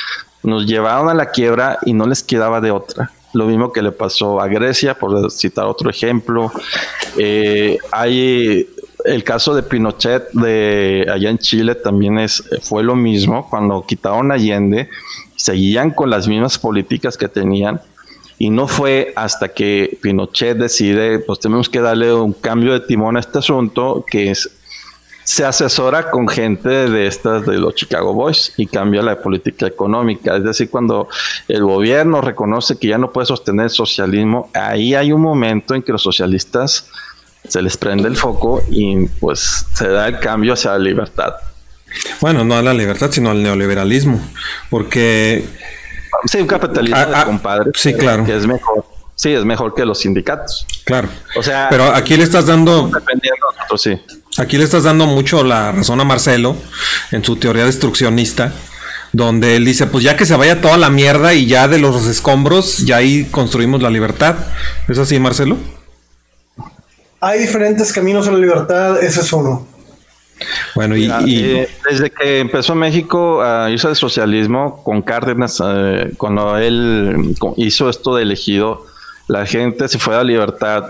nos llevaron a la quiebra y no les quedaba de otra. Lo mismo que le pasó a Grecia, por citar otro ejemplo. Eh, hay el caso de Pinochet de allá en Chile también es, fue lo mismo. Cuando quitaron Allende, seguían con las mismas políticas que tenían. Y no fue hasta que Pinochet decide, pues tenemos que darle un cambio de timón a este asunto, que es, se asesora con gente de estas de los Chicago Boys y cambia la política económica. Es decir, cuando el gobierno reconoce que ya no puede sostener el socialismo, ahí hay un momento en que los socialistas se les prende el foco y pues se da el cambio hacia la libertad. Bueno, no a la libertad, sino al neoliberalismo, porque... Sí, un capitalismo ah, ah, compadre. Sí, claro. Que es mejor. Sí, es mejor que los sindicatos. Claro. O sea, pero aquí le estás dando... sí. Aquí le estás dando mucho la razón a Marcelo en su teoría destruccionista, donde él dice, pues ya que se vaya toda la mierda y ya de los escombros, ya ahí construimos la libertad. ¿Es así, Marcelo? Hay diferentes caminos a la libertad, ese es uno. Bueno, y, eh, desde que empezó México a irse al socialismo con Cárdenas, eh, cuando él hizo esto de elegido, la gente se fue a la libertad,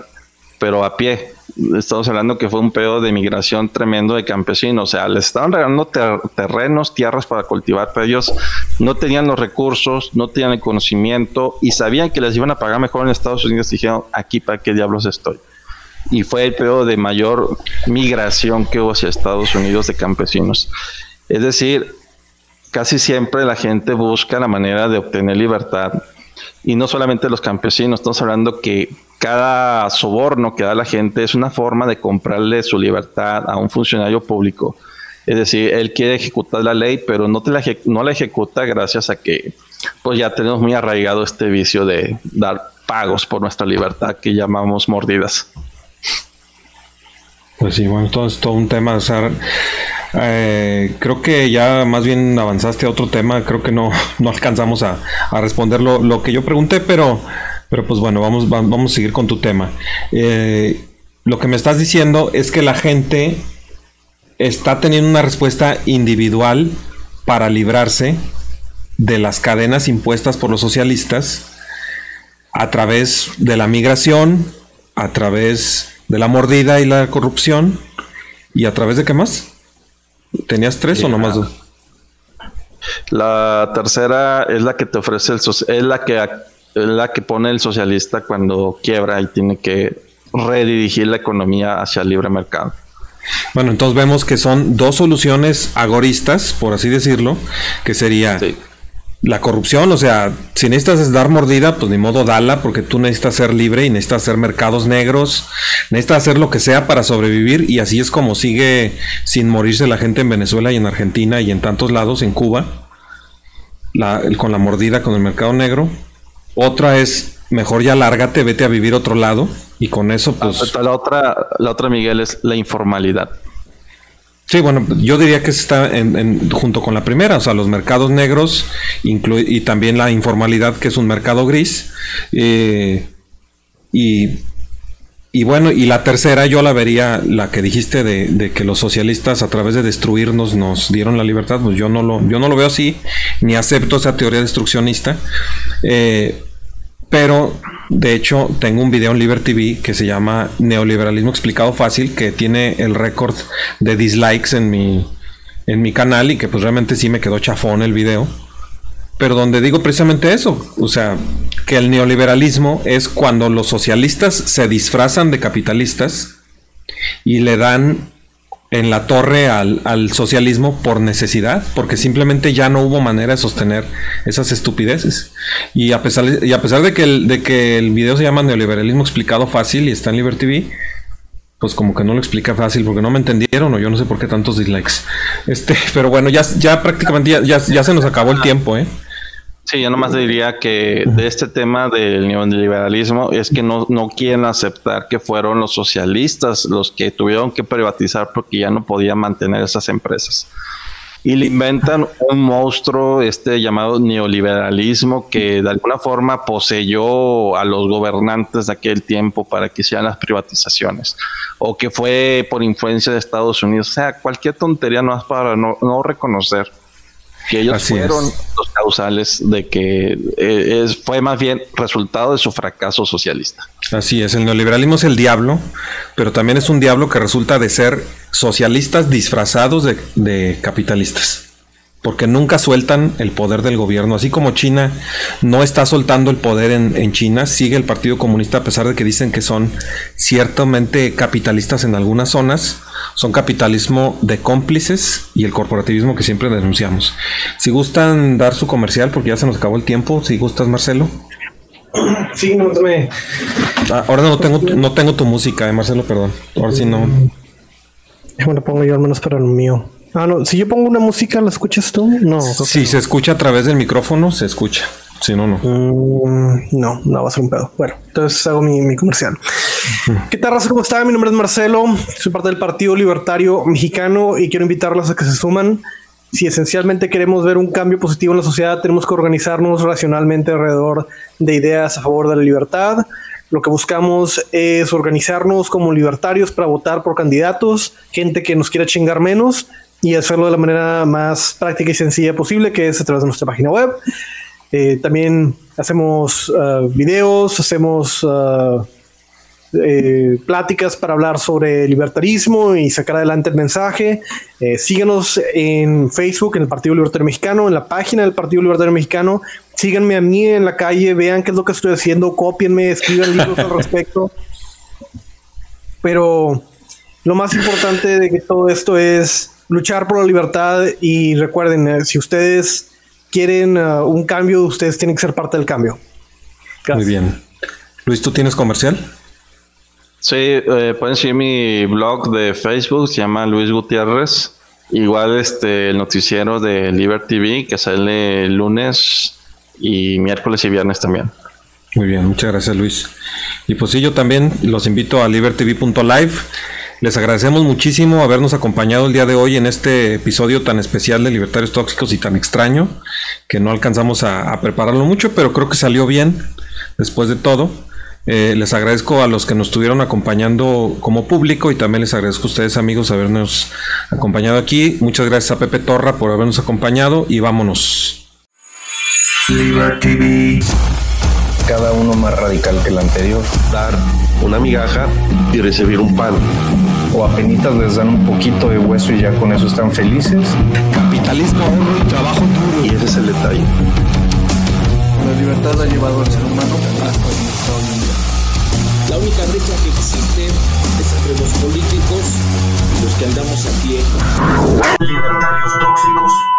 pero a pie. Estamos hablando que fue un pedo de migración tremendo de campesinos. O sea, les estaban regalando terrenos, tierras para cultivar, pero ellos no tenían los recursos, no tenían el conocimiento y sabían que les iban a pagar mejor en Estados Unidos. Y dijeron, aquí para qué diablos estoy y fue el periodo de mayor migración que hubo hacia Estados Unidos de campesinos. Es decir, casi siempre la gente busca la manera de obtener libertad y no solamente los campesinos, estamos hablando que cada soborno que da la gente es una forma de comprarle su libertad a un funcionario público. Es decir, él quiere ejecutar la ley, pero no, te la, no la ejecuta gracias a que pues ya tenemos muy arraigado este vicio de dar pagos por nuestra libertad que llamamos mordidas. Pues sí, bueno, todo es todo un tema. Eh, creo que ya más bien avanzaste a otro tema. Creo que no, no alcanzamos a, responder lo, que yo pregunté, pero, pero pues bueno, vamos, vamos a seguir con tu tema. Eh, lo que me estás diciendo es que la gente está teniendo una respuesta individual para librarse de las cadenas impuestas por los socialistas a través de la migración, a través de la mordida y la corrupción. ¿Y a través de qué más? ¿Tenías tres o nomás dos? La tercera es la que te ofrece el es la que la que pone el socialista cuando quiebra y tiene que redirigir la economía hacia el libre mercado. Bueno, entonces vemos que son dos soluciones agoristas, por así decirlo, que sería la corrupción, o sea, si necesitas dar mordida, pues ni modo dala, porque tú necesitas ser libre y necesitas hacer mercados negros, necesitas hacer lo que sea para sobrevivir y así es como sigue sin morirse la gente en Venezuela y en Argentina y en tantos lados, en Cuba, con la mordida, con el mercado negro. Otra es, mejor ya lárgate, vete a vivir otro lado y con eso pues... La otra, la otra Miguel, es la informalidad. Sí, bueno, yo diría que está en, junto con la primera, o sea, los mercados negros y también la informalidad, que es un mercado gris. Eh, y, y, bueno, y la tercera yo la vería, la que dijiste de, que los socialistas a través de destruirnos nos dieron la libertad, pues yo no lo, yo no lo veo así, ni acepto esa teoría destruccionista. Eh, pero de hecho tengo un video en Liberty TV que se llama Neoliberalismo explicado fácil, que tiene el récord de dislikes en mi, en mi canal y que pues realmente sí me quedó chafón el video. Pero donde digo precisamente eso, o sea, que el neoliberalismo es cuando los socialistas se disfrazan de capitalistas y le dan en la torre al, socialismo por necesidad, porque simplemente ya no hubo manera de sostener esas estupideces. Y a pesar, y a pesar de, que el, de que el video se llama Neoliberalismo explicado fácil y está en Liberty TV, pues como que no lo explica fácil porque no me entendieron o yo no sé por qué tantos dislikes. Este, pero bueno, ya, ya prácticamente ya, ya se nos acabó el tiempo, ¿eh? Sí, yo nomás diría que de este tema del neoliberalismo es que no, no quieren aceptar que fueron los socialistas los que tuvieron que privatizar porque ya no podían mantener esas empresas. Y le inventan un monstruo este llamado neoliberalismo que de alguna forma poseyó a los gobernantes de aquel tiempo para que hicieran las privatizaciones o que fue por influencia de Estados Unidos. O sea, cualquier tontería no es para no, no reconocer que ellos fueron los causales de que eh, es, fue más bien resultado de su fracaso socialista. Así es, el neoliberalismo es el diablo, pero también es un diablo que resulta de ser socialistas disfrazados de capitalistas porque nunca sueltan el poder del gobierno. Así como China no está soltando el poder en, China, sigue el Partido Comunista a pesar de que dicen que son ciertamente capitalistas en algunas zonas. Son capitalismo de cómplices y el corporativismo que siempre denunciamos. Si gustan dar su comercial, porque ya se nos acabó el tiempo, si gustas Marcelo. Sí, no me... Ah, ahora no tengo, no tengo tu música, eh, Marcelo, perdón. Ahora sí no. Bueno, pongo yo al menos para el mío. Ah, no. Si yo pongo una música, ¿la escuchas tú? No. Si se escucha a través del micrófono, se escucha. Si no, no. Mm, no, no va a ser un pedo. Bueno, entonces hago mi, comercial. ¿Qué tal, raza? ¿Cómo está? Mi nombre es Marcelo. Soy parte del Partido Libertario Mexicano y quiero invitarlos a que se suman. Si esencialmente queremos ver un cambio positivo en la sociedad, tenemos que organizarnos racionalmente alrededor de ideas a favor de la libertad. Lo que buscamos es organizarnos como libertarios para votar por candidatos, gente que nos quiera chingar menos y hacerlo de la manera más práctica y sencilla posible, que es a través de nuestra página web. Eh, también hacemos uh, videos, hacemos uh, eh, pláticas para hablar sobre libertarismo y sacar adelante el mensaje. Eh, síganos en Facebook, en el Partido Libertario Mexicano, en la página del Partido Libertario Mexicano. Síganme a mí en la calle, vean qué es lo que estoy haciendo, copienme, escriban libros al respecto. Pero lo más importante de que todo esto es luchar por la libertad y recuerden, eh, si ustedes quieren uh, un cambio, ustedes tienen que ser parte del cambio. Muy bien. Luis, ¿tú tienes comercial? Sí, eh, pueden seguir mi blog de Facebook, se llama Luis Gutiérrez. Igual este el noticiero de Liberty TV que sale lunes y miércoles y viernes también. Muy bien, muchas gracias Luis. Y pues sí, yo también los invito a libertyv.live les agradecemos muchísimo habernos acompañado el día de hoy en este episodio tan especial de Libertarios Tóxicos y tan extraño, que no alcanzamos a, prepararlo mucho, pero creo que salió bien después de todo. Eh, les agradezco a los que nos estuvieron acompañando como público y también les agradezco a ustedes amigos habernos acompañado aquí. Muchas gracias a Pepe Torra por habernos acompañado y vámonos. Cada uno más radical que el anterior. Dar una migaja y recibir un pan o apenas les dan un poquito de hueso y ya con eso están felices. Capitalismo, ahorro y trabajo duro. Y ese es el detalle. La libertad ha llevado al ser humano hasta hoy en La única brecha que existe es entre los políticos y los que andamos a pie. Libertarios tóxicos.